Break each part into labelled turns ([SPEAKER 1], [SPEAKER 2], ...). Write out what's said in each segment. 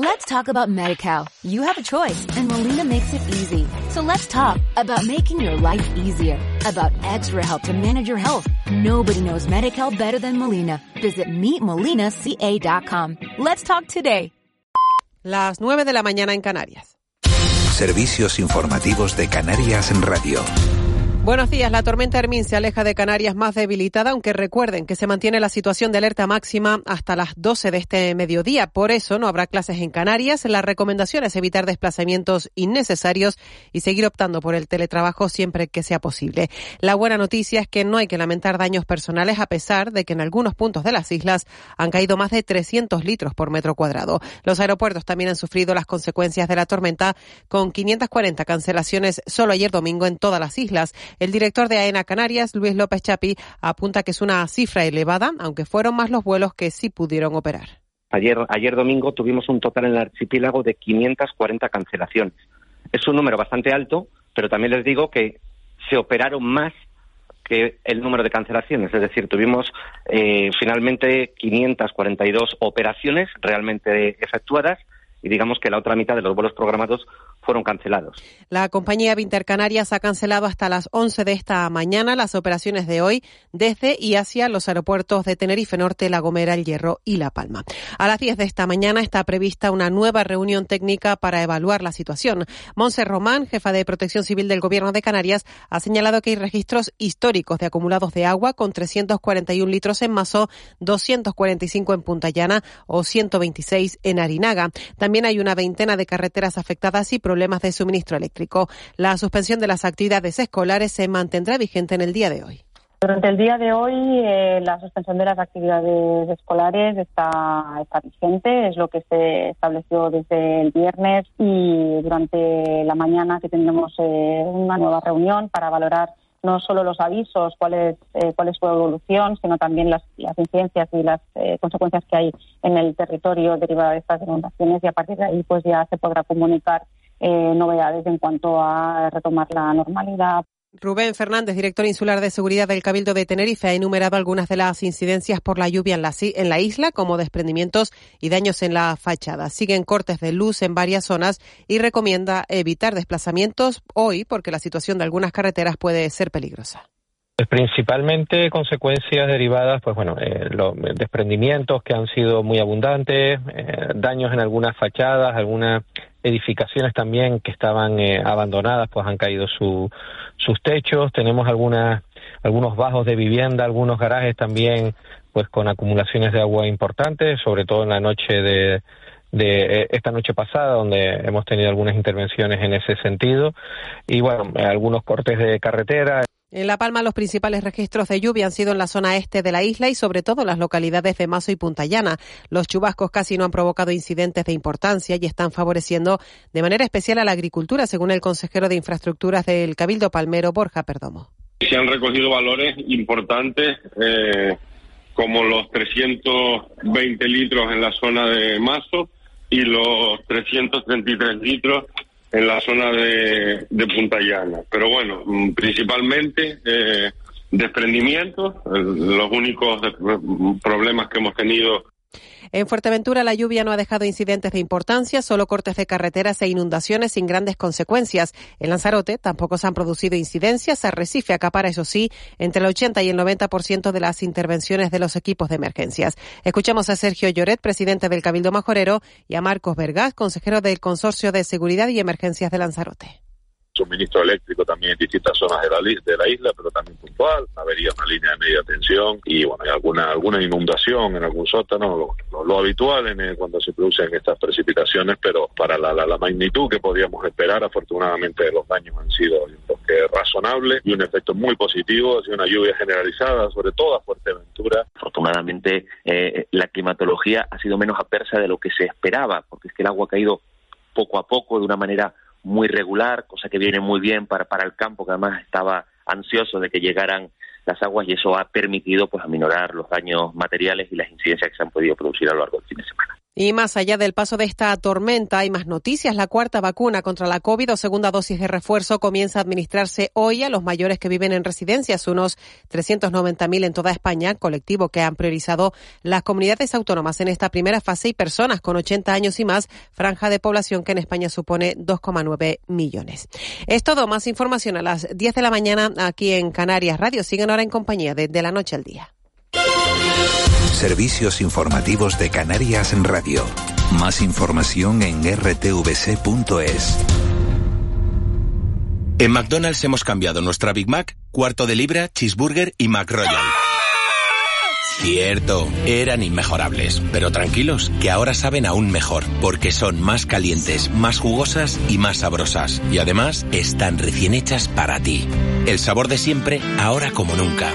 [SPEAKER 1] Let's talk about MediCal. You have a choice and Molina makes it easy. So let's talk about making your life easier, about extra help to manage your health. Nobody knows MediCal better than Molina. Visit meetmolinaca.com. Let's talk today.
[SPEAKER 2] Las 9 de la mañana en Canarias.
[SPEAKER 3] Servicios informativos de Canarias en Radio.
[SPEAKER 2] Buenos días. La tormenta Hermín se aleja de Canarias más debilitada, aunque recuerden que se mantiene la situación de alerta máxima hasta las 12 de este mediodía. Por eso no habrá clases en Canarias. La recomendación es evitar desplazamientos innecesarios y seguir optando por el teletrabajo siempre que sea posible. La buena noticia es que no hay que lamentar daños personales a pesar de que en algunos puntos de las islas han caído más de 300 litros por metro cuadrado. Los aeropuertos también han sufrido las consecuencias de la tormenta con 540 cancelaciones solo ayer domingo en todas las islas. El director de AENA Canarias, Luis López Chapi, apunta que es una cifra elevada, aunque fueron más los vuelos que sí pudieron operar.
[SPEAKER 4] Ayer, ayer domingo tuvimos un total en el archipiélago de 540 cancelaciones. Es un número bastante alto, pero también les digo que se operaron más que el número de cancelaciones. Es decir, tuvimos eh, finalmente 542 operaciones realmente efectuadas y digamos que la otra mitad de los vuelos programados fueron cancelados.
[SPEAKER 2] La compañía Vintercanarias ha cancelado hasta las 11 de esta mañana las operaciones de hoy desde y hacia los aeropuertos de Tenerife Norte, La Gomera, El Hierro y La Palma. A las 10 de esta mañana está prevista una nueva reunión técnica para evaluar la situación. Monse Román, jefa de Protección Civil del Gobierno de Canarias, ha señalado que hay registros históricos de acumulados de agua con 341 litros en Mazo, 245 en Punta Llana o 126 en Arinaga. También hay una veintena de carreteras afectadas y problemas de suministro eléctrico. La suspensión de las actividades escolares se mantendrá vigente en el día de hoy.
[SPEAKER 5] Durante el día de hoy, eh, la suspensión de las actividades escolares está, está vigente, es lo que se estableció desde el viernes y durante la mañana que tendremos eh, una nueva reunión para valorar no solo los avisos, cuál es, eh, cuál es su evolución, sino también las, las incidencias y las eh, consecuencias que hay en el territorio derivado de estas inundaciones y a partir de ahí pues ya se podrá comunicar eh, novedades en cuanto a retomar la normalidad.
[SPEAKER 2] Rubén Fernández, director insular de seguridad del Cabildo de Tenerife, ha enumerado algunas de las incidencias por la lluvia en la, en la, isla, como desprendimientos y daños en la fachada. Siguen cortes de luz en varias zonas y recomienda evitar desplazamientos hoy porque la situación de algunas carreteras puede ser peligrosa.
[SPEAKER 6] Principalmente consecuencias derivadas, pues bueno, eh, los desprendimientos que han sido muy abundantes, eh, daños en algunas fachadas, algunas edificaciones también que estaban eh, abandonadas, pues han caído su, sus techos. Tenemos algunas, algunos bajos de vivienda, algunos garajes también, pues con acumulaciones de agua importantes, sobre todo en la noche de, de eh, esta noche pasada, donde hemos tenido algunas intervenciones en ese sentido. Y bueno, algunos cortes de carretera.
[SPEAKER 2] En La Palma, los principales registros de lluvia han sido en la zona este de la isla y sobre todo en las localidades de Mazo y Punta Llana. Los chubascos casi no han provocado incidentes de importancia y están favoreciendo de manera especial a la agricultura, según el consejero de Infraestructuras del Cabildo Palmero, Borja Perdomo.
[SPEAKER 7] Se han recogido valores importantes, eh, como los 320 litros en la zona de Mazo y los 333 litros en la zona de, Punta Llana. Pero bueno, mm, principalmente eh, desprendimientos, los únicos problemas que hemos tenido
[SPEAKER 2] en Fuerteventura la lluvia no ha dejado incidentes de importancia, solo cortes de carreteras e inundaciones sin grandes consecuencias. En Lanzarote tampoco se han producido incidencias. Arrecife acapara, eso sí, entre el 80 y el 90% de las intervenciones de los equipos de emergencias. Escuchamos a Sergio Lloret, presidente del Cabildo Majorero, y a Marcos Vergás, consejero del Consorcio de Seguridad y Emergencias de Lanzarote
[SPEAKER 8] suministro eléctrico también en distintas zonas de la, de la isla, pero también puntual, avería una línea de media tensión y bueno, hay alguna alguna inundación en algún sótano, lo, habitual en cuando se producen estas precipitaciones, pero para la, la, magnitud que podíamos esperar, afortunadamente los daños han sido razonables y un efecto muy positivo, ha sido una lluvia generalizada, sobre todo a Fuerteventura.
[SPEAKER 9] Afortunadamente eh, la climatología ha sido menos adversa de lo que se esperaba, porque es que el agua ha caído poco a poco de una manera muy regular, cosa que viene muy bien para, para el campo, que además estaba ansioso de que llegaran las aguas y eso ha permitido pues aminorar los daños materiales y las incidencias que se han podido producir a lo largo del fin de semana.
[SPEAKER 2] Y más allá del paso de esta tormenta, hay más noticias. La cuarta vacuna contra la COVID o segunda dosis de refuerzo comienza a administrarse hoy a los mayores que viven en residencias, unos 390.000 en toda España, colectivo que han priorizado las comunidades autónomas en esta primera fase y personas con 80 años y más, franja de población que en España supone 2,9 millones. Es todo. Más información a las 10 de la mañana aquí en Canarias Radio. Siguen ahora en compañía de, de la noche al día.
[SPEAKER 3] Servicios informativos de Canarias en Radio. Más información en rtvc.es.
[SPEAKER 10] En McDonald's hemos cambiado nuestra Big Mac, cuarto de libra, cheeseburger y McRoyal. Cierto, eran inmejorables, pero tranquilos, que ahora saben aún mejor, porque son más calientes, más jugosas y más sabrosas. Y además, están recién hechas para ti. El sabor de siempre, ahora como nunca.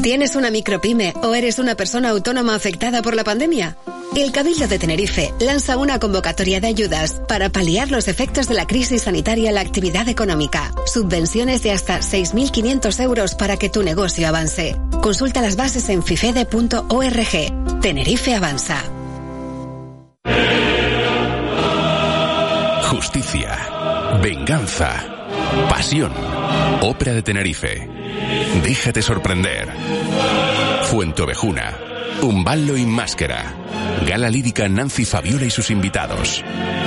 [SPEAKER 11] ¿Tienes una micropyme o eres una persona autónoma afectada por la pandemia? El Cabildo de Tenerife lanza una convocatoria de ayudas para paliar los efectos de la crisis sanitaria en la actividad económica. Subvenciones de hasta 6.500 euros para que tu negocio avance. Consulta las bases en fifede.org. Tenerife avanza.
[SPEAKER 12] Justicia, venganza, pasión. Ópera de Tenerife. Déjate sorprender. Fuente Ovejuna. Umballo y Máscara. Gala lírica Nancy Fabiola y sus invitados.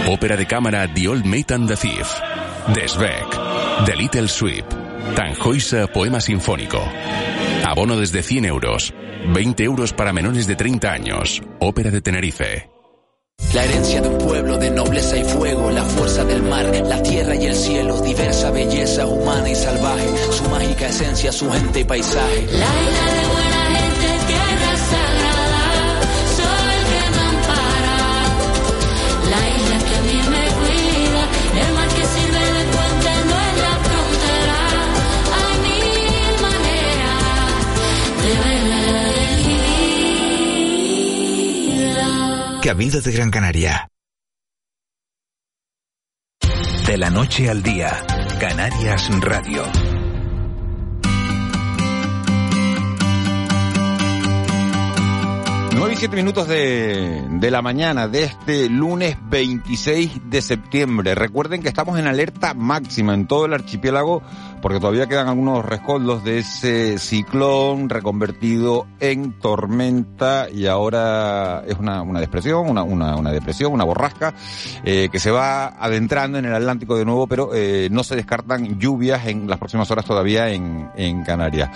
[SPEAKER 12] Ópera de cámara The Old Mate and the Thief. Desbeck. The Little Sweep. Tanjoisa Poema Sinfónico. Abono desde 100 euros. 20 euros para menores de 30 años. Ópera de Tenerife.
[SPEAKER 13] La herencia de un pueblo de nobleza y fuego, la fuerza del mar, la tierra y el cielo, diversa belleza humana y salvaje, su mágica esencia, su gente y paisaje.
[SPEAKER 3] Cabildo de Gran Canaria. De la noche al día, Canarias Radio.
[SPEAKER 14] 9 y 7 minutos de, de la mañana de este lunes 26 de septiembre. Recuerden que estamos en alerta máxima en todo el archipiélago porque todavía quedan algunos rescoldos de ese ciclón reconvertido en tormenta y ahora es una, una depresión, una, una, una depresión, una borrasca eh, que se va adentrando en el Atlántico de nuevo, pero eh, no se descartan lluvias en las próximas horas todavía en, en Canarias.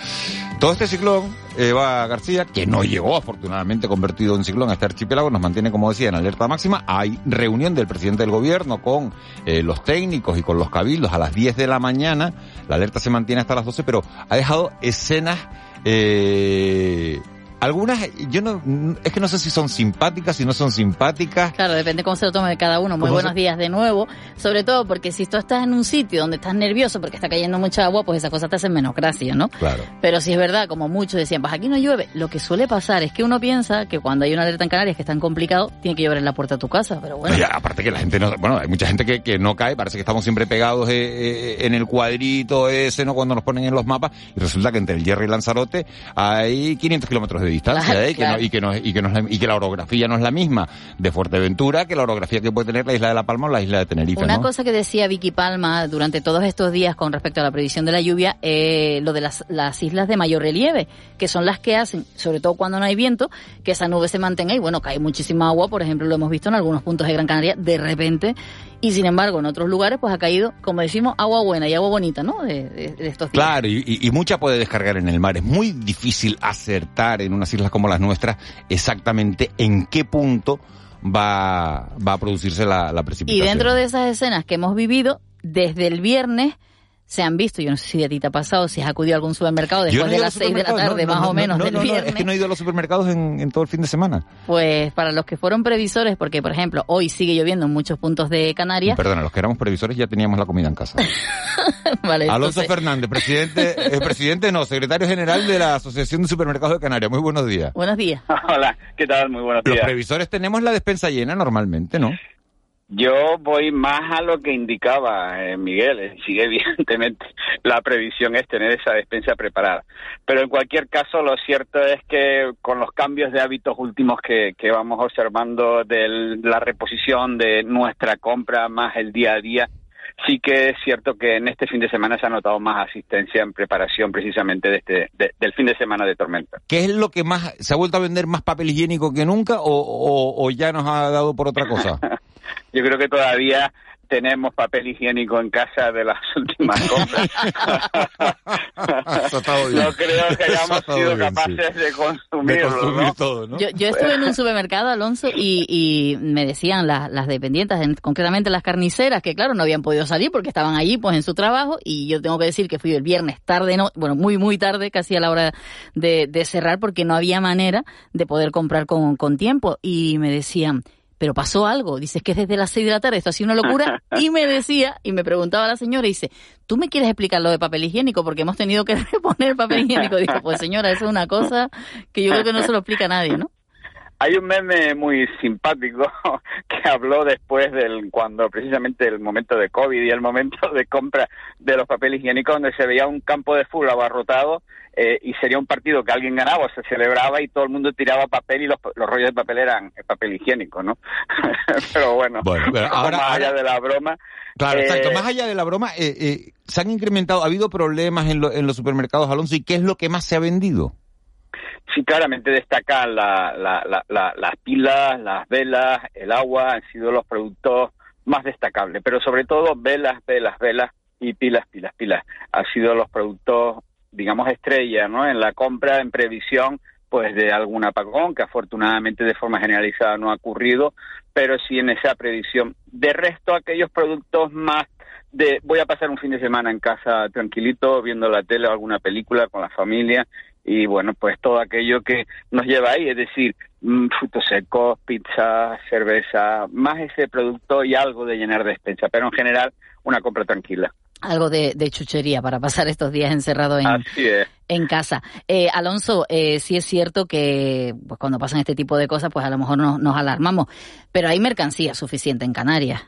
[SPEAKER 14] Todo este ciclón, Eva García, que no llegó afortunadamente convertido en ciclón a este archipiélago, nos mantiene, como decía, en alerta máxima. Hay reunión del presidente del gobierno con eh, los técnicos y con los cabildos a las 10 de la mañana. La alerta se mantiene hasta las 12, pero ha dejado escenas eh, algunas, yo no, es que no sé si son simpáticas, si no son simpáticas.
[SPEAKER 15] Claro, depende cómo se lo tome cada uno. Muy buenos se... días de nuevo. Sobre todo porque si tú estás en un sitio donde estás nervioso porque está cayendo mucha agua, pues esas cosas te hacen menos gracia, ¿no?
[SPEAKER 14] Claro.
[SPEAKER 15] Pero si es verdad, como muchos decían, pues aquí no llueve. Lo que suele pasar es que uno piensa que cuando hay una alerta en Canarias que es tan complicado, tiene que llover en la puerta de tu casa, pero bueno.
[SPEAKER 14] Oye, aparte que la gente no, bueno, hay mucha gente que, que no cae, parece que estamos siempre pegados eh, eh, en el cuadrito ese, ¿no? Cuando nos ponen en los mapas, y resulta que entre el Hierro y Lanzarote hay 500 kilómetros de distancia,
[SPEAKER 15] Claro,
[SPEAKER 14] ¿eh? Que
[SPEAKER 15] claro.
[SPEAKER 14] no- y, que no, y, que no es la, y que la orografía no es la misma de Fuerteventura que la orografía que puede tener la isla de La Palma o la isla de Tenerife,
[SPEAKER 15] Una cosa que decía Vicky Palma durante todos estos días con respecto a la predicción de la lluvia, eh, lo de las, las islas de mayor relieve, que son las que hacen, sobre todo cuando no hay viento, que esa nube se mantenga y bueno, cae muchísima agua, por ejemplo, lo hemos visto en algunos puntos de Gran Canaria de repente, y sin embargo en otros lugares pues ha caído, como decimos, agua buena y agua bonita, ¿no? De, de- de estos días.
[SPEAKER 14] Claro, y, y- y mucha puede descargar en el mar. Es muy difícil acertar en unas islas como las nuestras exactamente en qué punto va, va a producirse la, la
[SPEAKER 15] Y
[SPEAKER 14] precipitación.
[SPEAKER 15] dentro de esas escenas que hemos vivido, desde el viernes se han visto, yo no sé si a ti te ha pasado, si has acudido a algún supermercado después
[SPEAKER 14] no
[SPEAKER 15] de las
[SPEAKER 14] los
[SPEAKER 15] 6 de la tarde,
[SPEAKER 14] no,
[SPEAKER 15] más
[SPEAKER 14] no,
[SPEAKER 15] o menos,
[SPEAKER 14] no,
[SPEAKER 15] del
[SPEAKER 14] no, no,
[SPEAKER 15] viernes.
[SPEAKER 14] es que no he ido a los supermercados en, en todo el fin de semana.
[SPEAKER 15] Pues para los que fueron previsores, porque por ejemplo hoy sigue lloviendo en muchos puntos de Canarias,
[SPEAKER 14] Perdona, los que éramos previsores ya teníamos la comida en casa.
[SPEAKER 15] vale,
[SPEAKER 14] Alonso
[SPEAKER 15] entonces-
[SPEAKER 14] Fernández, presidente, eh, presidente no, secretario general de la Asociación de Supermercados de Canarias. Muy buenos días.
[SPEAKER 15] Buenos días.
[SPEAKER 16] Hola, ¿qué tal? Muy buenos
[SPEAKER 14] Los
[SPEAKER 16] días.
[SPEAKER 14] previsores tenemos la despensa llena normalmente, ¿no?
[SPEAKER 16] Yo voy más a lo que indicaba eh, Miguel. eh, Sí, evidentemente, la previsión es tener esa despensa preparada. Pero en cualquier caso, lo cierto es que con los cambios de hábitos últimos que, que vamos observando de la reposición de nuestra compra más el día a día, sí que es cierto que en este fin de semana se ha notado más asistencia en preparación precisamente de este, de- del fin de semana de tormenta.
[SPEAKER 14] ¿Qué es lo que más, se ha vuelto a vender más papel higiénico que nunca o, o- o ya nos ha dado por otra cosa?
[SPEAKER 16] Yo creo que todavía tenemos papel higiénico en casa de las últimas compras. No creo que hayamos sido
[SPEAKER 14] bien,
[SPEAKER 16] capaces de consumirlo,
[SPEAKER 14] De consumir
[SPEAKER 16] ¿no?
[SPEAKER 14] todo, ¿no?
[SPEAKER 15] Yo, yo estuve en un supermercado, Alonso, y, y me decían las, las dependientes, en- concretamente las carniceras, que claro, no habían podido salir porque estaban allí pues en su trabajo y yo tengo que decir que fui el viernes tarde, no, bueno, muy, muy tarde, casi a la hora de, de cerrar porque no había manera de poder comprar con, con tiempo y me decían, pero pasó algo, dices que es desde las seis de la tarde, esto ha sido una locura, y me decía, y me preguntaba la señora, y dice, ¿tú me quieres explicar lo de papel higiénico? Porque hemos tenido que reponer papel higiénico. Digo, pues señora, eso es una cosa que yo creo que no se lo explica a nadie, ¿no?
[SPEAKER 16] Hay un meme muy simpático que habló después del cuando precisamente el momento de COVID y el momento de compra de los papeles higiénicos donde se veía un campo de fútbol abarrotado eh, y sería un partido que alguien ganaba se celebraba y todo el mundo tiraba papel y los, los rollos de papel eran eh, papel higiénico, ¿no? pero bueno,
[SPEAKER 14] Bueno, pero ahora-
[SPEAKER 16] más allá
[SPEAKER 14] ahora-
[SPEAKER 16] de la broma.
[SPEAKER 14] Claro,
[SPEAKER 16] eh,
[SPEAKER 14] exacto. Más allá de la broma, eh, eh, se han incrementado, ha habido problemas en, lo- en los supermercados, Alonso, ¿y qué es lo que más se ha vendido?
[SPEAKER 16] Sí, claramente destacan la- la- las pilas, las velas, el agua, han sido los productos más destacables, pero sobre todo velas, velas, velas y pilas, pilas, pilas. Han sido los productos, digamos, estrella, ¿no? En la compra, en previsión, pues de algún apagón, que afortunadamente de forma generalizada no ha ocurrido, pero sí en esa previsión. De resto, aquellos productos más de voy a pasar un fin de semana en casa tranquilito, viendo la tele o alguna película con la familia, y bueno, pues todo aquello que nos lleva ahí, es decir, mm, frutos secos, pizza, cerveza, más ese producto y algo de llenar despensa, pero en general una compra tranquila.
[SPEAKER 15] Algo de, de chuchería para pasar estos días encerrado en, en casa. Eh, Alonso, eh, sí es cierto que pues, cuando pasan este tipo de cosas, pues a lo mejor nos, nos alarmamos, pero hay mercancía suficiente en Canarias.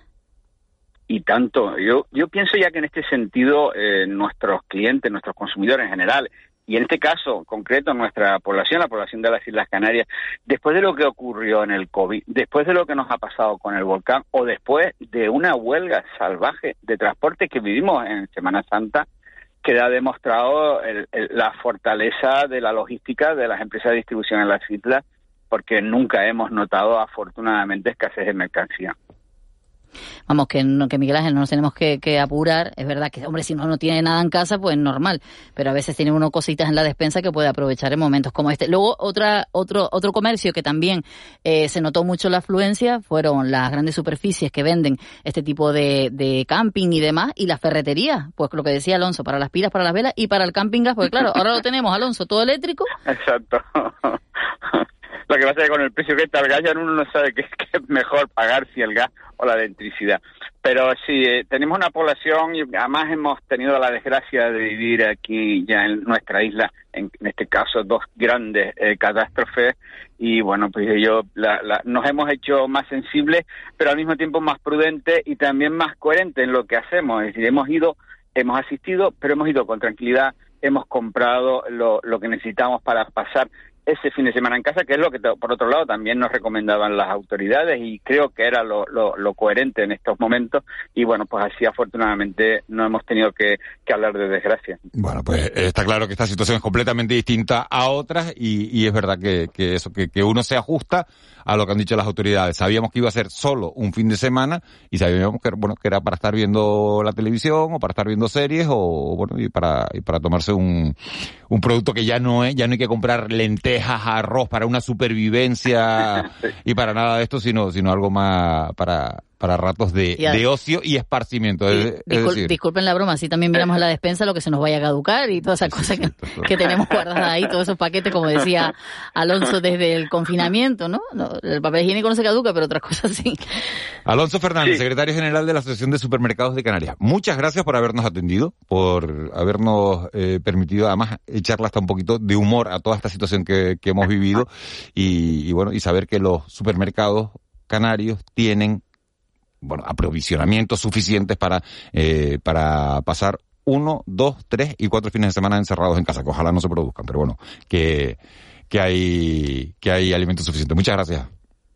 [SPEAKER 16] Y tanto, yo, yo pienso ya que en este sentido eh, nuestros clientes, nuestros consumidores en general, y en este caso concreto nuestra población, la población de las Islas Canarias, después de lo que ocurrió en el COVID, después de lo que nos ha pasado con el volcán o después de una huelga salvaje de transporte que vivimos en Semana Santa, queda demostrado el- el- la fortaleza de la logística de las empresas de distribución en las islas, porque nunca hemos notado afortunadamente escasez de mercancía.
[SPEAKER 15] Vamos, que, no, que Miguel Ángel no nos tenemos que, que apurar. Es verdad que, hombre, si uno no tiene nada en casa, pues normal. Pero a veces tiene uno cositas en la despensa que puede aprovechar en momentos como este. Luego, otra, otro, otro comercio que también eh, se notó mucho la afluencia fueron las grandes superficies que venden este tipo de, de camping y demás, y las ferreterías. Pues lo que decía Alonso, para las pilas, para las velas y para el camping gas, porque claro, ahora lo tenemos, Alonso, todo eléctrico.
[SPEAKER 16] Exacto. Lo que pasa es que con el precio que está el gas ya uno no sabe qué, es mejor pagar, si el gas o la electricidad. Pero sí, eh, tenemos una población y además hemos tenido la desgracia de vivir aquí ya en nuestra isla, en, en este caso dos grandes eh, catástrofes y bueno, pues yo la- la- nos hemos hecho más sensibles, pero al mismo tiempo más prudentes y también más coherentes en lo que hacemos. Es decir, hemos ido, hemos asistido, pero hemos ido con tranquilidad, hemos comprado lo que necesitamos para pasar ese fin de semana en casa, que es lo que, por otro lado, también nos recomendaban las autoridades y creo que era lo, lo, coherente en estos momentos. Y bueno, pues así afortunadamente no hemos tenido que, hablar de desgracia.
[SPEAKER 14] Bueno, pues eh, está claro que esta situación es completamente distinta a otras y, es verdad que, eso, que, uno se ajusta a lo que han dicho las autoridades. Sabíamos que iba a ser solo un fin de semana y sabíamos que, bueno, que era para estar viendo la televisión o para estar viendo series o, bueno, y para, y para tomarse un, un producto que ya no es, ya no hay que comprar lentejas, arroz para una supervivencia y para nada de esto, sino, sino algo más para, para ratos de,
[SPEAKER 15] Y a-
[SPEAKER 14] de ocio y esparcimiento. Es, es
[SPEAKER 15] Discul-
[SPEAKER 14] decir,
[SPEAKER 15] disculpen la broma, así también miramos la despensa, lo que se nos vaya a caducar y todas esas cosas que, que tenemos guardadas ahí, todos esos paquetes, como decía Alonso desde el confinamiento, ¿no? No, El papel higiénico no se caduca, pero otras cosas sí.
[SPEAKER 14] Alonso Fernández, secretario general de la Asociación de Supermercados de Canarias. Muchas gracias por habernos atendido, por habernos eh, permitido además echarle hasta un poquito de humor a toda esta situación que, que hemos vivido y, y bueno, y saber que los supermercados canarios tienen bueno, aprovisionamientos suficientes para, eh, para pasar uno, dos, tres y cuatro fines de semana encerrados en casa, que ojalá no se produzcan, pero bueno, que, que hay, que hay alimentos suficientes. Muchas gracias.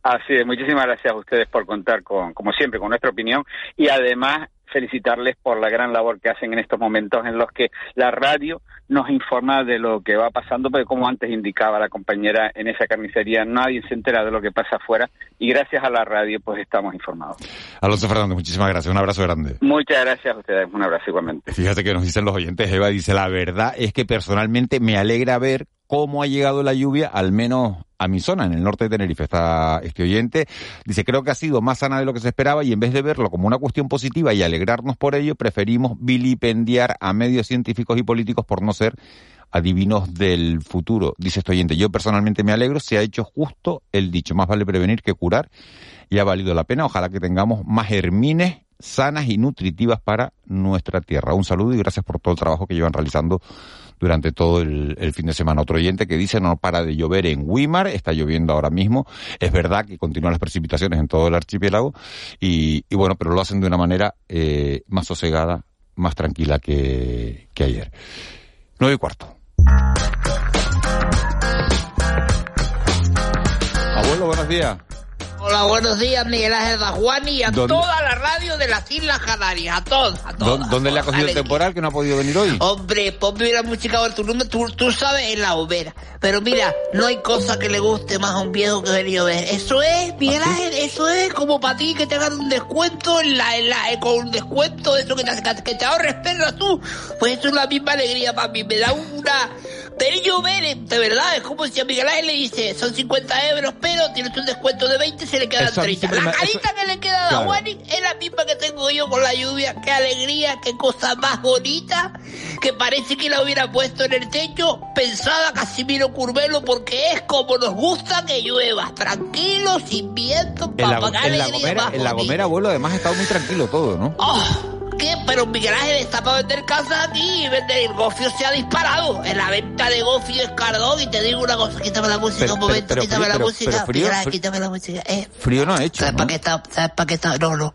[SPEAKER 16] Así es, muchísimas gracias a ustedes por contar con, como siempre, con nuestra opinión y además felicitarles por la gran labor que hacen en estos momentos en los que la radio nos informa de lo que va pasando, porque como antes indicaba la compañera en esa carnicería, nadie se entera de lo que pasa afuera y gracias a la radio pues estamos informados.
[SPEAKER 14] Alonso Fernández, muchísimas gracias. Un abrazo grande.
[SPEAKER 16] Muchas gracias a ustedes, un abrazo igualmente.
[SPEAKER 14] Fíjate que nos dicen los oyentes, Eva dice, la verdad es que personalmente me alegra ver cómo ha llegado la lluvia, al menos a mi zona, en el norte de Tenerife. Está este oyente, dice, creo que ha sido más sana de lo que se esperaba y en vez de verlo como una cuestión positiva y alegrarnos por ello, preferimos vilipendiar a medios científicos y políticos por no ser adivinos del futuro. Dice este oyente, yo personalmente me alegro, se ha hecho justo el dicho, más vale prevenir que curar y ha valido la pena. Ojalá que tengamos más hermines sanas y nutritivas para nuestra tierra. Un saludo y gracias por todo el trabajo que llevan realizando durante todo el, el fin de semana. Otro oyente que dice no para de llover en Wimar, está lloviendo ahora mismo. Es verdad que continúan las precipitaciones en todo el archipiélago y, y bueno, pero lo hacen de una manera eh, más sosegada, más tranquila que, que ayer. Nueve y cuarto. Abuelo, buenos días.
[SPEAKER 17] Hola, buenos días, Miguel Ángel Juan y a
[SPEAKER 14] ¿Dónde-
[SPEAKER 17] toda la radio de las Islas Canarias, a todas, a todas.
[SPEAKER 14] ¿Dó- ¿Dónde le ha cogido el temporal que no ha podido venir hoy?
[SPEAKER 17] Hombre, ponme la música ahora, tú, no me- tú, tú sabes, en la hoguera. Pero mira, no hay cosa que le guste más a un viejo que venir a ver. Eso es, Miguel Ángel, eso es como para ti que te hagan un descuento en la, en la, eh, con un descuento, eso que te, que te ahorres perras tú. Pues eso es la misma alegría para mí, me da una... Pero yo ver, de verdad, es como si a Miguel Ángel le dice, son 50 euros, pero tienes un descuento de 20, se le quedan
[SPEAKER 14] Eso a mí
[SPEAKER 17] 30.
[SPEAKER 14] siempre
[SPEAKER 17] La
[SPEAKER 14] me- eso-
[SPEAKER 17] carita que le queda a
[SPEAKER 14] Claro.
[SPEAKER 17] Juani es la misma que tengo yo con la lluvia. Qué alegría, qué cosa más bonita. Que parece que la hubiera puesto en el techo pensada Casimiro Curvelo porque es como nos gusta que llueva. Tranquilo, sin viento,
[SPEAKER 14] En la,
[SPEAKER 17] papá, qué
[SPEAKER 14] en la Gomera, en la. Gomera, abuelo, además ha estado muy tranquilo todo, ¿no?
[SPEAKER 17] ¿Qué? Pero Miguel Ángel está para vender casas aquí y vender el gofio se ha disparado. En la venta de gofio es cardón y te digo una cosa, quítame la música
[SPEAKER 14] Pero-
[SPEAKER 17] un momento,
[SPEAKER 14] pero
[SPEAKER 17] quítame
[SPEAKER 14] frío-
[SPEAKER 17] la
[SPEAKER 14] pero-
[SPEAKER 17] música.
[SPEAKER 14] pero frío-
[SPEAKER 17] Miguel Ángel,
[SPEAKER 14] frío-
[SPEAKER 17] quítame la música. Eh,
[SPEAKER 14] Frío no ha hecho,
[SPEAKER 17] ¿Sabes
[SPEAKER 14] ¿no?
[SPEAKER 17] para qué está? ¿Sabes para qué está? No, no.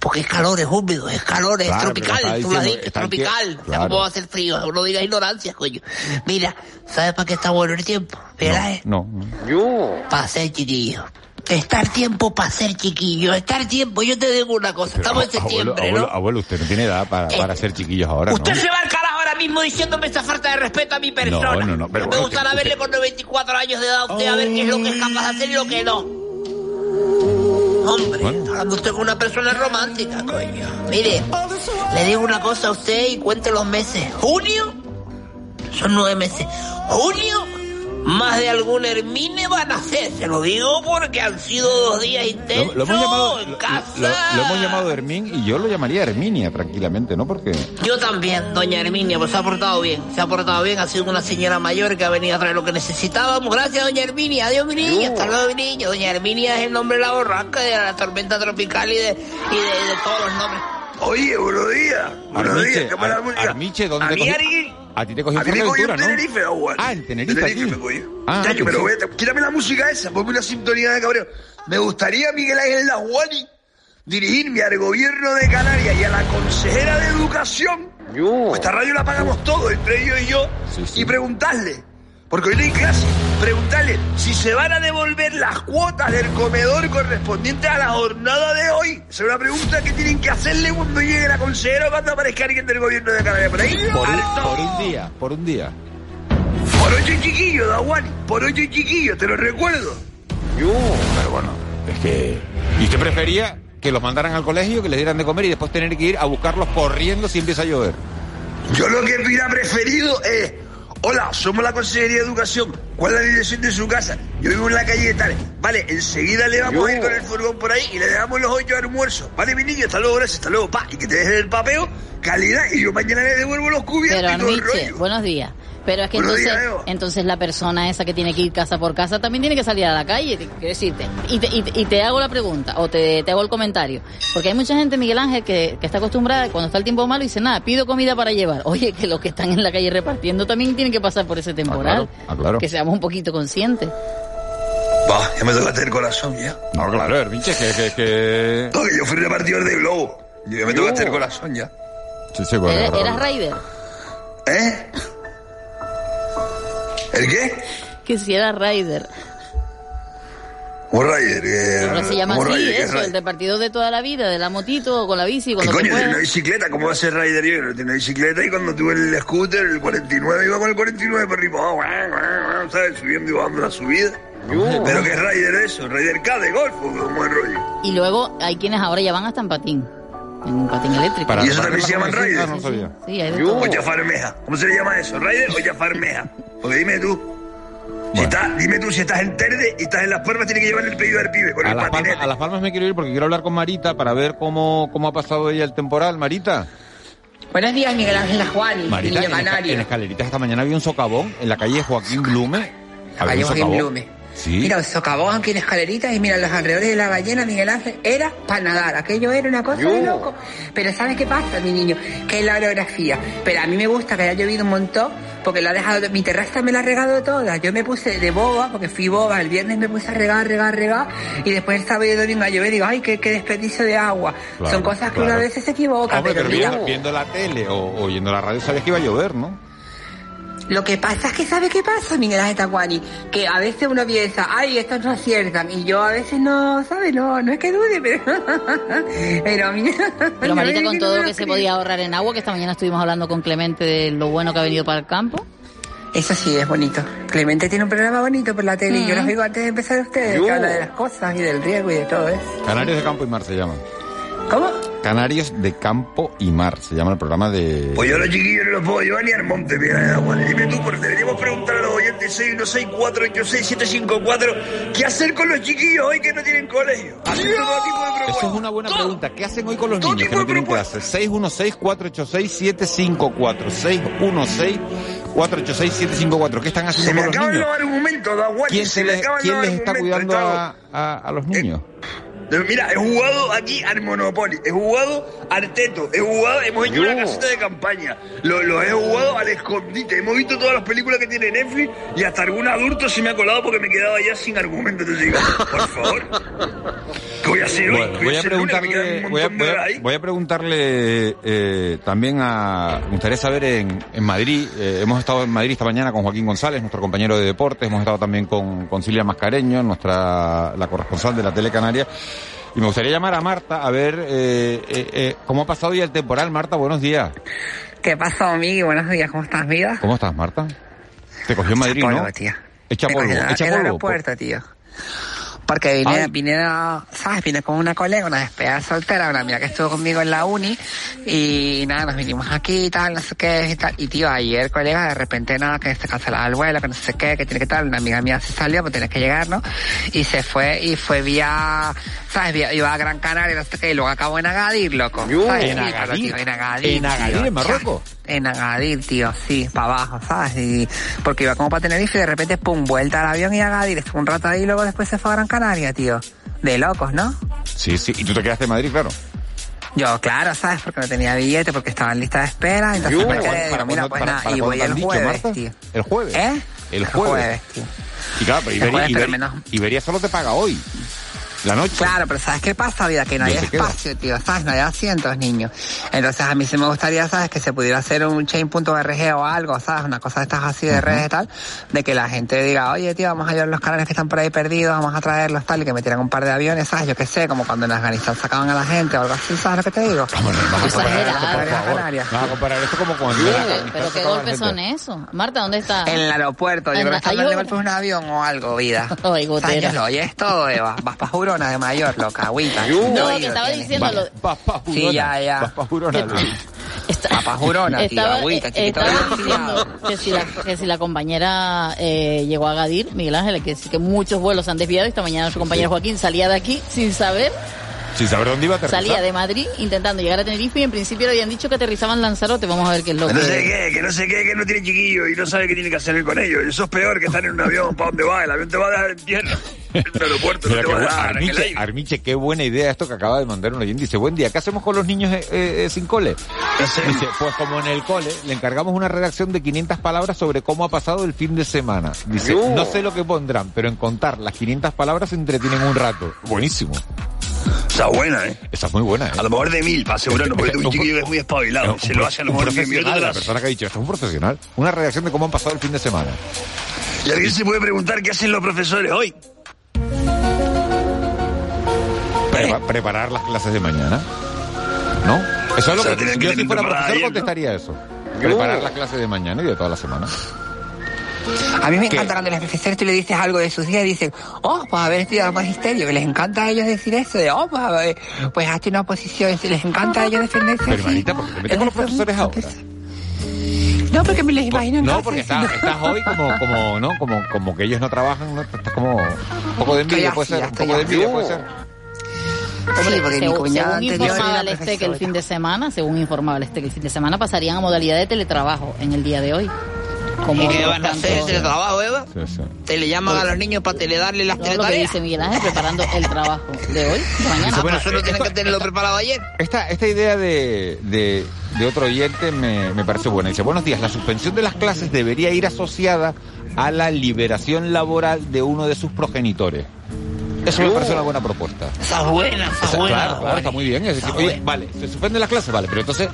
[SPEAKER 17] Porque es calor, es húmedo, es calor, es
[SPEAKER 14] Claro,
[SPEAKER 17] tropical. Tú lo has
[SPEAKER 14] diciendo,
[SPEAKER 17] dicho, es tropical.
[SPEAKER 14] tie-
[SPEAKER 17] O sea,
[SPEAKER 14] claro.
[SPEAKER 17] ¿cómo va a hacer frío? No digas ignorancia, coño. Mira, ¿sabes para qué está bueno el tiempo? Miguel Ángel,
[SPEAKER 14] No.
[SPEAKER 17] yo. Para ser chiquillo. Estar tiempo para ser chiquillo. Estar tiempo, yo te digo una cosa. Estamos en septiembre,
[SPEAKER 14] abuelo,
[SPEAKER 17] ¿no?
[SPEAKER 14] abuelo, usted no tiene edad para,
[SPEAKER 17] Eh,
[SPEAKER 14] para ser chiquillos ahora, ¿no?
[SPEAKER 17] Usted se va al carajo ahora mismo diciéndome esa falta de respeto a mi persona.
[SPEAKER 14] No, no, no, pero
[SPEAKER 17] Me
[SPEAKER 14] bueno,
[SPEAKER 17] gustaría
[SPEAKER 14] usted-
[SPEAKER 17] verle con 94 años de edad a usted a ver qué es lo que es capaz de hacer y lo que no. Hombre, hablando usted con una persona romántica, coño. Mire, le digo una cosa a usted y cuente los meses. ¿Junio? Son nueve meses. ¿Junio? Más de algún Hermine van a nacer, se lo digo porque han sido dos días intensos
[SPEAKER 14] Lo, lo hemos llamado,
[SPEAKER 17] en
[SPEAKER 14] lo,
[SPEAKER 17] casa.
[SPEAKER 14] lo- lo hemos llamado Hermín y yo lo llamaría Herminia tranquilamente, ¿no? Porque
[SPEAKER 17] Yo también, doña Herminia, pues se ha portado bien, se ha portado bien, ha sido una señora mayor que ha venido a traer lo que necesitábamos. Gracias, doña Herminia, adiós mi niña, hasta luego mi niña. Doña Herminia es el nombre de la borrasca, de la tormenta tropical y de, y de, de todos los nombres.
[SPEAKER 18] Oye, buenos días. Buenos
[SPEAKER 14] Armiche,
[SPEAKER 18] días, ¿qué
[SPEAKER 14] Ar-? Armiche, ¿dónde
[SPEAKER 18] a
[SPEAKER 14] a ti te cogió
[SPEAKER 18] a mí me cogió en
[SPEAKER 14] ¿no?
[SPEAKER 18] Tenerife, bueno.
[SPEAKER 14] Ah, en Tenerife,
[SPEAKER 18] Tenerife
[SPEAKER 14] aquí.
[SPEAKER 18] me cogió.
[SPEAKER 14] Ah,
[SPEAKER 18] Chacho, pero
[SPEAKER 14] pensé-
[SPEAKER 18] vete, quítame la música esa, ponme una sintonía de cabreo. Me gustaría, Miguel Ángel Lajuani, dirigirme al gobierno de Canarias y a la consejera de Educación. Pues esta radio la pagamos todos, entre ellos y yo, y preguntarle, porque hoy no hay clase, preguntarle si se van a devolver las cuotas del comedor correspondientes a la jornada de hoy. Esa es una pregunta que tienen que hacerle cuando llegue la consejera o cuando aparezca alguien del gobierno de Canarias por ahí.
[SPEAKER 14] por, un,
[SPEAKER 18] Alto.
[SPEAKER 14] por un día, por un día.
[SPEAKER 18] Por ocho chiquillos, Dawan. Por ocho chiquillos, te lo recuerdo.
[SPEAKER 14] Pero bueno, es que... ¿Y usted prefería que los mandaran al colegio, que les dieran de comer y después tener que ir a buscarlos corriendo si empieza a llover?
[SPEAKER 18] Yo lo que hubiera preferido es Hola, somos la Consejería de Educación. ¿Cuál es la dirección de su casa? Yo vivo en la calle de tal. Vale, enseguida le vamos a ir con el furgón por ahí y le dejamos los ocho almuerzos. Vale, mi niño, hasta luego, gracias, hasta luego, pa. Y que te dejen el papeo, calidad, y yo mañana le devuelvo los cubiertos
[SPEAKER 15] Pero
[SPEAKER 18] y todo el
[SPEAKER 15] Armiche,
[SPEAKER 18] rollo.
[SPEAKER 15] buenos días. Pero es que
[SPEAKER 18] Buenos
[SPEAKER 15] entonces,
[SPEAKER 18] días,
[SPEAKER 15] entonces la persona esa que tiene que ir casa por casa también tiene que salir a la calle, quiero decirte. Y te, y, y te hago la pregunta, o te, te hago el comentario. Porque hay mucha gente, Miguel Ángel, que, que está acostumbrada, cuando está el tiempo malo, dice, nada, pido comida para llevar. Oye, que los que están en la calle repartiendo también tienen que pasar por ese temporal.
[SPEAKER 14] Ah, claro.
[SPEAKER 15] Que seamos un poquito conscientes.
[SPEAKER 18] Va, ya me tocaste el corazón ya.
[SPEAKER 14] No, claro, Herminche, que... que, que...
[SPEAKER 18] No, que yo fui repartidor de globo. Yo ya me tocaste el corazón ya.
[SPEAKER 14] Sí, sí, bueno,
[SPEAKER 15] ¿Eres,
[SPEAKER 14] claro.
[SPEAKER 15] eras Raider?
[SPEAKER 18] ¿Eh? ¿El qué?
[SPEAKER 15] Que si era Raider.
[SPEAKER 18] Un rider. que-
[SPEAKER 15] Ahora se llama
[SPEAKER 18] un
[SPEAKER 15] así,
[SPEAKER 18] rider, ¿qué
[SPEAKER 15] eso,
[SPEAKER 18] rider?
[SPEAKER 15] el repartido de toda la vida, de la motito, con la bici,
[SPEAKER 18] ¿Qué
[SPEAKER 15] cuando se
[SPEAKER 18] coño? Tiene una bicicleta, ¿cómo va a ser rider yo? No tiene una bicicleta y cuando tuve el scooter, el 49, iba con el 49 para arriba, oh, guau, guau, ¿sabes? Subiendo y bajando la subida. Pero que es rider eso, rider K de golf, o rollo.
[SPEAKER 15] Y luego hay quienes ahora ya van hasta en patín. Un patín eléctrico.
[SPEAKER 18] ¿Y eso también se llaman rider?
[SPEAKER 14] Ah, no sabía.
[SPEAKER 15] Sí, hay de todo.
[SPEAKER 18] O chafarmeja. ¿Cómo se le llama eso? ¿Rider o chafarmeja? Porque dime tú. Si estás, dime tú, si estás en Terde y estás en Las Palmas, tienes que llevarle el pedido al pibe con
[SPEAKER 14] A
[SPEAKER 18] el
[SPEAKER 14] las. Palmas, a Las Palmas me quiero ir porque quiero hablar con Marita para ver cómo, cómo ha pasado ella el temporal. Marita.
[SPEAKER 19] Buenos días, Miguel Ángel Juan,
[SPEAKER 14] Marita, en, esca- en escaleritas esta mañana había un socavón en la calle Joaquín Blume.
[SPEAKER 19] La
[SPEAKER 14] Había un
[SPEAKER 19] Joaquín
[SPEAKER 14] socavón.
[SPEAKER 19] Blume.
[SPEAKER 14] Sí.
[SPEAKER 19] Mira, un socavón aquí en escaleritas y mira, los alrededores de la ballena, Miguel Ángel, era para nadar. Aquello era una cosa de loco. Pero ¿sabes qué pasa, mi niño? Que es la orografía. Pero a mí me gusta que haya llovido un montón porque lo ha dejado... Mi terraza me la ha regado toda. Yo me puse de boba, porque fui boba. El viernes me puse a regar, regar, regar. Y después el sábado y el domingo a llover. Digo, ay, qué, qué desperdicio de agua.
[SPEAKER 14] Claro,
[SPEAKER 19] Son cosas que
[SPEAKER 14] claro.
[SPEAKER 19] uno a veces se equivoca.
[SPEAKER 14] Hombre,
[SPEAKER 19] pero
[SPEAKER 14] pero
[SPEAKER 19] mira,
[SPEAKER 14] viendo, viendo la tele o o oyendo la radio sabías que iba a llover, ¿no?
[SPEAKER 19] Lo que pasa es que ¿sabe qué pasa, Miguel Ángel Tacuani? Que a veces uno piensa, ay, estos no aciertan. Y yo a veces no, ¿sabe? No, no es que dude, pero... pero, mira...
[SPEAKER 15] Pero Marita, con todo lo que se podía ahorrar en agua, que esta mañana estuvimos hablando con Clemente de lo bueno que ha venido para el campo.
[SPEAKER 19] Eso sí, es bonito. Clemente tiene un programa bonito por la tele y yo
[SPEAKER 15] Mm.
[SPEAKER 19] los digo antes de empezar ustedes,
[SPEAKER 14] Yo.
[SPEAKER 19] que habla de las cosas y del riesgo y de todo eso.
[SPEAKER 14] Canarios de Campo y Mar se llama.
[SPEAKER 19] ¿Cómo?
[SPEAKER 14] Canarios de Campo y Mar se llama el programa de...
[SPEAKER 18] Pues yo a los chiquillos no los puedo llevar ni al monte, mira, Juan. Dime tú, porque deberíamos preguntar a los oyentes 616-486-754 qué hacer con los chiquillos hoy que no tienen colegio. Así que todo tipo de propuestas.
[SPEAKER 14] Eso es una buena pregunta. ¿Qué hacen hoy con los niños que no tienen clase? 616-486-754. 616-486-754. ¿Qué están haciendo
[SPEAKER 18] Se me
[SPEAKER 14] con los niños?
[SPEAKER 18] los argumentos, da Juan.
[SPEAKER 14] ¿Quién,
[SPEAKER 18] se
[SPEAKER 14] se
[SPEAKER 18] me
[SPEAKER 14] les, quién
[SPEAKER 18] los
[SPEAKER 14] les está cuidando a, a- a los niños?
[SPEAKER 18] Mira, he jugado aquí al Monopoly, he jugado al Teto, he jugado, hemos hecho una caseta de campaña, lo, lo he jugado al escondite, hemos visto todas las películas que tiene Netflix y hasta algún adulto se me ha colado porque me quedaba ya sin argumento. Entonces digo, por favor, ¿qué voy a hacer hoy?
[SPEAKER 14] Bueno,
[SPEAKER 18] ¿Qué
[SPEAKER 14] voy a preguntarle,
[SPEAKER 18] un
[SPEAKER 14] voy a, voy a- voy a preguntarle eh, también a, me gustaría saber en, en Madrid, eh, hemos estado en Madrid esta mañana con Joaquín González, nuestro compañero de deportes, hemos estado también con, con Silvia Mascareño, nuestra, la corresponsal de la Tele Canaria, y me gustaría llamar a Marta a ver eh, eh, eh, cómo ha pasado hoy el temporal. Marta, buenos días.
[SPEAKER 19] ¿Qué pasó, Miguel? Buenos días, ¿cómo estás, vida?
[SPEAKER 14] ¿Cómo estás, Marta? Te cogió en Madrid,
[SPEAKER 19] polvo,
[SPEAKER 14] ¿no?
[SPEAKER 19] tío.
[SPEAKER 14] Echa polvo,
[SPEAKER 19] en- el aeropuerto, tío. Porque vine, vine, ¿sabes? Vine con una colega, una despedida soltera, una amiga que estuvo conmigo en la uni, y nada, nos vinimos aquí y tal, no sé qué, y tal. Y tío, ayer, colega, de repente nada, que se cancelaba el vuelo, que no sé qué, que tiene que tal, una amiga mía se salió, pues tenés que llegar, ¿no? Y se fue, y fue vía, ¿sabes? Vía- iba a Gran Canaria, no sé qué, y luego acabó en Agadir, loco.
[SPEAKER 14] Yo.
[SPEAKER 19] ¿Sabes?
[SPEAKER 14] ¿En
[SPEAKER 19] Sí,
[SPEAKER 14] Agadir?
[SPEAKER 19] tío, en Agadir.
[SPEAKER 14] ¿En Agadir,
[SPEAKER 19] tío,
[SPEAKER 14] en Marruecos?
[SPEAKER 19] En Agadir, tío, sí, para abajo, ¿sabes? Y porque iba como para Tenerife y de repente, pum, vuelta al avión y Agadir, estuvo un rato ahí y luego después se fue a Gran Canaria, tío. De locos, ¿no?
[SPEAKER 14] Sí, sí, y tú te quedaste en Madrid, claro.
[SPEAKER 19] Yo, claro, ¿sabes? Porque no tenía billete, porque estaba en lista de espera, entonces
[SPEAKER 14] Yo,
[SPEAKER 19] me quedé,
[SPEAKER 14] ¿para
[SPEAKER 19] mira, pues
[SPEAKER 14] para-
[SPEAKER 19] nada, y voy el jueves, tío.
[SPEAKER 14] El jueves.
[SPEAKER 19] ¿Eh?
[SPEAKER 14] El jueves.
[SPEAKER 19] tío.
[SPEAKER 14] Y claro, pero
[SPEAKER 19] El
[SPEAKER 14] Iberia,
[SPEAKER 19] jueves, pero
[SPEAKER 14] Iberia-
[SPEAKER 19] menos-
[SPEAKER 14] Iberia solo te paga hoy. La noche.
[SPEAKER 19] Claro, pero ¿sabes qué pasa, vida? Que no hay
[SPEAKER 14] ¿Dónde se queda?
[SPEAKER 19] espacio, tío, ¿sabes? No hay asientos, niños. Entonces a mí sí me gustaría, ¿sabes? Que se pudiera hacer un chain.org o algo, ¿sabes? Una cosa de estas así de redes y tal, de que la gente diga, oye, tío, vamos a llevar los canales que están por ahí perdidos, vamos a traerlos tal, y que me tiran un par de aviones, ¿sabes? Yo qué sé, como cuando en Afganistán sacaban a la gente o algo así, ¿sabes lo que te digo?
[SPEAKER 14] Vamos a comparar esto, por
[SPEAKER 19] Exagerado.
[SPEAKER 14] favor.
[SPEAKER 19] Canarias.
[SPEAKER 14] Vamos a comparar esto como cuando Afganistán
[SPEAKER 15] Pero qué
[SPEAKER 14] a
[SPEAKER 15] golpes son esos. Marta, ¿dónde está?
[SPEAKER 19] En el aeropuerto, yo creo que están dando
[SPEAKER 15] un-
[SPEAKER 19] golpes un avión o algo, vida.
[SPEAKER 15] Ay,
[SPEAKER 19] ¿Sabes
[SPEAKER 15] gotera.
[SPEAKER 19] qué lo oyes todo, Eva? Vas pa' De Mayor, loca, agüita.
[SPEAKER 15] No, que estaba diciendo
[SPEAKER 19] Sí,
[SPEAKER 14] Jurona.
[SPEAKER 19] ya, ya.
[SPEAKER 15] Que-
[SPEAKER 19] Papajurona, tío,
[SPEAKER 15] Estaba,
[SPEAKER 19] agüita, chiquita.
[SPEAKER 15] estaba diciendo que si la, que si la compañera eh, llegó a Gadir, Miguel Ángel, que, que muchos vuelos se han desviado. Esta mañana su compañero Joaquín salía de aquí sin saber,
[SPEAKER 14] Sin saber dónde iba a aterrizar.
[SPEAKER 15] salía de Madrid intentando llegar a Tenerife y en principio le habían dicho que aterrizaban en Lanzarote. Vamos a ver qué es lo
[SPEAKER 18] Que no sé qué, que no sé qué, que no tiene chiquillo y no sabe qué tiene que hacer con ellos. Eso es peor que estar en un avión. ¿Para dónde va? El avión te va a dar en tierra. En el aeropuerto no te va a dar
[SPEAKER 14] Armiche. Armiche, qué buena idea esto que acaba de mandar un oyente. Dice, buen día, ¿qué hacemos con los niños eh, eh, sin cole? Dice, pues como en el cole, le encargamos una redacción de 500 palabras sobre cómo ha pasado el fin de semana. Dice,
[SPEAKER 18] Yo.
[SPEAKER 14] no sé lo que pondrán, pero en contar las 500 palabras se entretienen un rato. Buenísimo.
[SPEAKER 18] Esa buena, ¿eh?
[SPEAKER 14] Esa es muy buena, ¿eh?
[SPEAKER 18] A lo mejor de mil, para asegurarnos, porque un chiquillo que es muy espabilado. Se lo hace a lo mejor
[SPEAKER 14] profesional, la persona que ha dicho esto es un profesional. Una redacción de cómo han pasado el fin de semana.
[SPEAKER 18] Y alguien se puede preguntar qué hacen los profesores hoy.
[SPEAKER 14] Prepa- preparar las clases de mañana. ¿No? Eso es lo
[SPEAKER 18] O sea,
[SPEAKER 14] que
[SPEAKER 18] que
[SPEAKER 14] yo si fuera profesor
[SPEAKER 18] ayer, ¿no?
[SPEAKER 14] contestaría eso. Preparar las clases de mañana y de toda la semana.
[SPEAKER 19] A mí me
[SPEAKER 14] ¿Qué?
[SPEAKER 19] encanta cuando los profesores tú le dices algo de sus días y dicen, oh, pues haber estudiado magisterio, que les encanta a ellos decir eso, de, oh, pues, a ver, pues hazte una oposición, si les encanta a ellos defenderse.
[SPEAKER 14] Pero hermanita, ¿por qué te metes con los profesores ahora?
[SPEAKER 19] No, porque me les imagino en
[SPEAKER 14] No, porque estás, estás hoy como, como, ¿no? Como, como que ellos no trabajan, ¿no? Estás como un poco de envidia, puede ser, un poco de envidia, puede ser.
[SPEAKER 19] Sí, porque mi
[SPEAKER 15] según,
[SPEAKER 19] cuñada
[SPEAKER 15] según informaba el este que el fin de semana, según informaba el este que el fin de semana pasarían a modalidad de teletrabajo en el día de hoy. Como
[SPEAKER 17] ¿Y qué van a hacer?
[SPEAKER 15] tantos-
[SPEAKER 17] ¿Teletrabajo, Eva?
[SPEAKER 14] Sí, sí.
[SPEAKER 17] ¿Te le llaman a los niños para teledarle las
[SPEAKER 15] Todo lo que dice Miguel Ángel preparando el trabajo de hoy, de mañana.
[SPEAKER 17] Ah,
[SPEAKER 14] bueno,
[SPEAKER 17] pero eso no
[SPEAKER 14] eh,
[SPEAKER 17] tienen que tenerlo preparado ayer.
[SPEAKER 14] Esta, esta idea de, de, de otro oyente me, me parece buena. Dice, buenos días, la suspensión de las clases debería ir asociada a la liberación laboral de uno de sus progenitores. Eso me parece una buena propuesta.
[SPEAKER 17] Esa es buena, esa
[SPEAKER 14] O
[SPEAKER 17] es
[SPEAKER 14] sea,
[SPEAKER 17] buena.
[SPEAKER 14] claro, claro, está muy bien. Es decir, oye, vale, se suspenden las clases, vale, pero entonces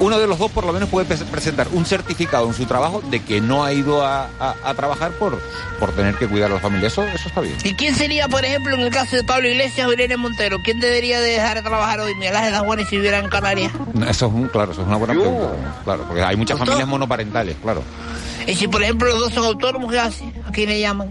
[SPEAKER 14] uno de los dos por lo menos puede pre- presentar un certificado en su trabajo de que no ha ido a, a- a trabajar por, por tener que cuidar a la familia. Eso, eso está bien.
[SPEAKER 17] ¿Y quién sería, por ejemplo, en el caso de Pablo Iglesias o Irene Montero? ¿Quién debería de dejar de trabajar hoy? Miguel Ángel Juan si viviera en Canarias.
[SPEAKER 14] Eso es un, claro, eso es una buena pregunta. Claro, porque hay muchas familias monoparentales, claro.
[SPEAKER 17] Y si, por ejemplo, los dos son autónomos, ¿qué hace? ¿A quién le llaman?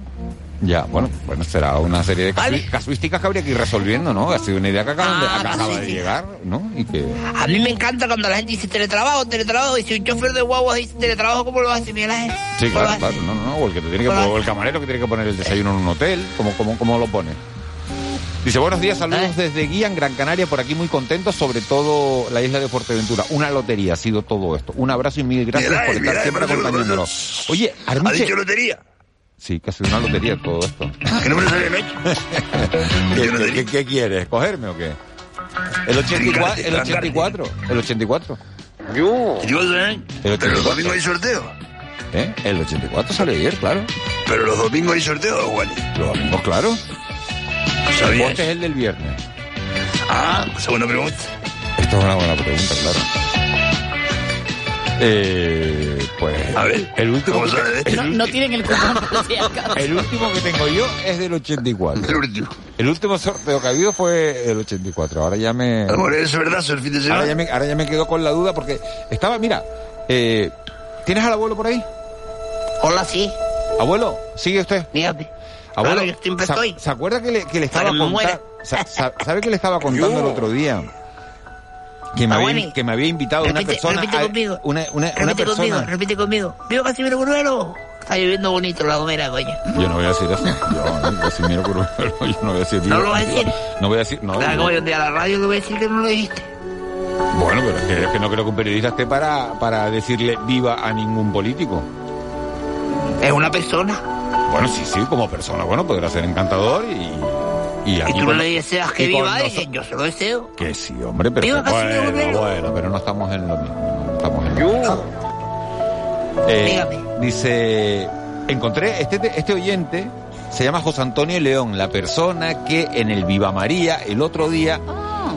[SPEAKER 14] Ya, bueno, bueno, será una serie de casu- casuísticas que habría que ir resolviendo, ¿no? Ha sido una idea que acaban de,
[SPEAKER 17] Ah,
[SPEAKER 14] acaba de llegar, ¿no? Y que...
[SPEAKER 17] A mí me encanta cuando la gente dice teletrabajo, teletrabajo. Y si un chofer de guagua dice teletrabajo, ¿cómo lo hace Miguel Ángel?
[SPEAKER 14] Sí,
[SPEAKER 17] ¿Cómo lo
[SPEAKER 14] claro,
[SPEAKER 17] hace?
[SPEAKER 14] claro, no, no, o el que te tiene que o el camarero que tiene que poner el desayuno en un hotel, ¿cómo, cómo, cómo lo pone? Dice, buenos días, saludos
[SPEAKER 17] ¿Eh?
[SPEAKER 14] desde Guía, en Gran Canaria, por aquí muy contentos, sobre todo la isla de Fuerteventura. Una lotería ha sido todo esto. Un abrazo y mil gracias
[SPEAKER 18] Miguel
[SPEAKER 14] por
[SPEAKER 18] Ángel,
[SPEAKER 14] estar siempre
[SPEAKER 18] favor,
[SPEAKER 14] acompañándonos. Oye,
[SPEAKER 18] ¿Ha
[SPEAKER 14] Armiche...
[SPEAKER 18] dicho lotería?
[SPEAKER 14] Sí, sido una lotería todo esto.
[SPEAKER 18] ¿Qué número sale el?
[SPEAKER 14] ¿Qué,
[SPEAKER 18] lotería.
[SPEAKER 14] qué- qué quieres? ¿Cogerme o qué? El 84, el 84, el 84.
[SPEAKER 18] Yo. ¿Y tú vas a ver?
[SPEAKER 14] El
[SPEAKER 18] Pero los
[SPEAKER 14] 84.
[SPEAKER 18] domingos hay sorteo.
[SPEAKER 14] ¿Eh? El 84 salió ayer, claro.
[SPEAKER 18] Pero los domingos hay sorteo, Juan.
[SPEAKER 14] Los domingos, claro. El bote es el del viernes.
[SPEAKER 18] Ah, segunda pregunta.
[SPEAKER 14] Esto es una buena pregunta, claro. Eh, pues.
[SPEAKER 18] A ver,
[SPEAKER 14] el último,
[SPEAKER 18] ¿cómo
[SPEAKER 14] que,
[SPEAKER 18] sale de esto?
[SPEAKER 15] No, no tienen el cupón, por
[SPEAKER 14] el último que tengo yo es del 84.
[SPEAKER 18] El último.
[SPEAKER 14] El último sorteo que ha habido fue el 84. Ahora ya me.
[SPEAKER 18] Amor, ¿es verdad el fin de semana?
[SPEAKER 14] Ahora ya me, ahora ya me quedo con la duda porque estaba, mira, eh, ¿tienes al abuelo por ahí?
[SPEAKER 17] Hola, sí.
[SPEAKER 14] Abuelo, ¿sigue usted?
[SPEAKER 17] Dígame.
[SPEAKER 14] Abuelo,
[SPEAKER 17] Claro, yo siempre
[SPEAKER 14] ¿se-
[SPEAKER 17] estoy.
[SPEAKER 14] ¿se acuerda que le, que le estaba contando? ¿Sabe que le estaba contando el otro día? Que me, había, que me había invitado una persona.
[SPEAKER 17] repite conmigo.
[SPEAKER 14] Una, una, una
[SPEAKER 17] Repite conmigo,
[SPEAKER 14] persona.
[SPEAKER 17] repite conmigo. ¡Viva Casimiro Curuelo! Está lloviendo bonito la gomera, coño.
[SPEAKER 14] Yo no voy a decir eso. Yo, Casimiro Curbelo, yo no voy a decir.
[SPEAKER 17] ¿No lo vas a decir?
[SPEAKER 14] No voy a decir. No,
[SPEAKER 17] Claro, día a la radio que voy a decir que no lo dijiste.
[SPEAKER 14] bueno, pero es que, es que no creo que un periodista esté para, para decirle viva a ningún político.
[SPEAKER 17] Es una persona.
[SPEAKER 14] Bueno, sí, sí, como persona, bueno, podrá ser encantador y. Y,
[SPEAKER 17] tú no le deseas que viva, y yo se lo deseo.
[SPEAKER 14] Que sí, hombre, pero que- bueno, bueno, pero no estamos en lo mismo. no estamos en lo mismo. Eh,
[SPEAKER 17] Dígame.
[SPEAKER 14] dice, encontré este, este oyente se llama José Antonio León, la persona que en el Viva María el otro día
[SPEAKER 15] Ah,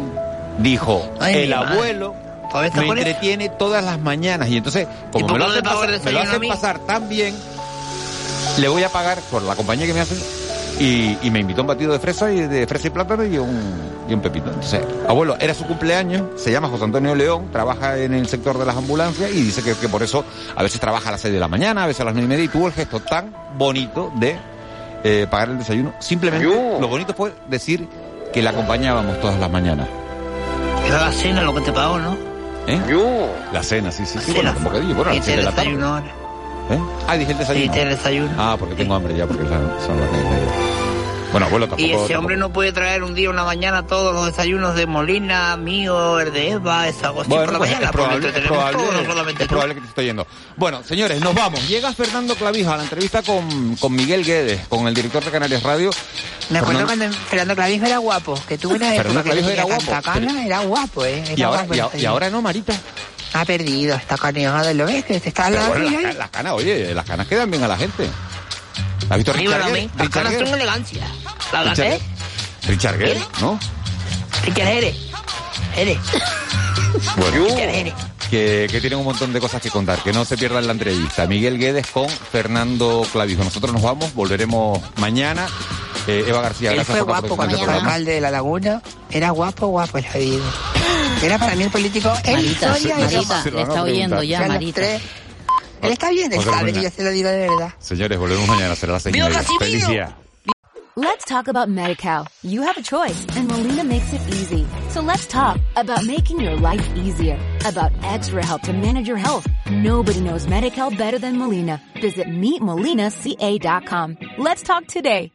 [SPEAKER 14] dijo,
[SPEAKER 17] Ay,
[SPEAKER 14] el
[SPEAKER 17] madre.
[SPEAKER 14] abuelo
[SPEAKER 17] ¿Todavía está
[SPEAKER 14] me
[SPEAKER 17] eso?
[SPEAKER 14] entretiene todas las mañanas y entonces como me lo hacen, pasar, me lo
[SPEAKER 17] desayuno a
[SPEAKER 14] hacen
[SPEAKER 17] mí?
[SPEAKER 14] pasar tan bien, le voy a pagar por la compañía que me hacen y, y me invitó un batido de fresa y de fresa y plátano y un, y un pepito. Entonces, abuelo, era su cumpleaños, se llama José Antonio León, trabaja en el sector de las ambulancias y dice que, que por eso a veces trabaja a las 6 de la mañana, a veces a las 9 y media y tuvo el gesto tan bonito de eh, pagar el desayuno. Simplemente lo bonito fue decir que la acompañábamos todas las mañanas.
[SPEAKER 17] Era la cena lo que te pagó, ¿no?
[SPEAKER 14] ¿Eh? La cena, sí, sí, sí.
[SPEAKER 17] Cena.
[SPEAKER 14] Bueno, como que digo, bueno, a las
[SPEAKER 17] Y te
[SPEAKER 14] siete de la tarde. ¿Eh? Ah, dije el desayuno.
[SPEAKER 17] Sí, te desayuno.
[SPEAKER 14] Ah, porque tengo hambre ya, porque la- son las. Bueno, abuelo, tampoco...
[SPEAKER 17] Y ese
[SPEAKER 14] tampoco-
[SPEAKER 17] hombre no puede traer un día, una mañana, todos los desayunos de Molina, mío, el de Eva, esa cosa por
[SPEAKER 14] Bueno,
[SPEAKER 17] la
[SPEAKER 14] pues
[SPEAKER 17] mañana,
[SPEAKER 14] es probable, es
[SPEAKER 17] tenemos
[SPEAKER 14] probable,
[SPEAKER 17] todos, no
[SPEAKER 14] es probable que te estoy yendo. Bueno, señores, nos vamos. Llega Fernando Clavijo a la entrevista con, con Miguel Guedes, con el director de Canarias Radio.
[SPEAKER 19] Me acuerdo
[SPEAKER 14] Fernando-
[SPEAKER 19] cuando Fernando Clavijo era guapo, que tuvo una
[SPEAKER 14] Fernando Clavijo era guapo,
[SPEAKER 19] cana, era guapo, ¿eh? Era
[SPEAKER 14] Y ahora,
[SPEAKER 19] guapo,
[SPEAKER 14] y, a- y ahora no, Marita.
[SPEAKER 19] Ha perdido, está canejado, ¿lo ves? Que te está
[SPEAKER 14] Pero bueno, ca- las canas, oye, las canas quedan bien a la gente. ¿Has visto a Richard Gere?
[SPEAKER 17] las
[SPEAKER 14] Richard Gere.
[SPEAKER 17] son elegancia. ¿La
[SPEAKER 14] Richard-
[SPEAKER 17] gané?
[SPEAKER 14] Richard Gere, ¿no?
[SPEAKER 17] Richard Gere. Gere.
[SPEAKER 14] Bueno,
[SPEAKER 17] Richard Gere.
[SPEAKER 14] que, que tienen un montón de cosas que contar, que no se pierdan la entrevista. Miguel Guedes con Fernando Clavijo. Nosotros nos vamos, volveremos mañana. Eh, Eva García,
[SPEAKER 19] Él
[SPEAKER 14] gracias
[SPEAKER 19] fue
[SPEAKER 14] por
[SPEAKER 19] guapo cuando
[SPEAKER 14] programa.
[SPEAKER 19] alcalde de La Laguna. Era guapo, guapo el jodido. Era para mí el político en
[SPEAKER 15] Marita, Marita, le está oyendo ya, Marita.
[SPEAKER 19] Tres. Él está bien, él sabe que yo se lo digo de verdad.
[SPEAKER 14] Señores, volvemos mañana, será las seis y
[SPEAKER 19] ¡Viva
[SPEAKER 14] Feliz día.
[SPEAKER 20] Let's talk about MediCal. You have a choice, and Molina makes it easy. So let's talk about making your life easier, about extra help to manage your health. Nobody knows MediCal better than Molina. Visit meetmolinaca.com. Let's talk today.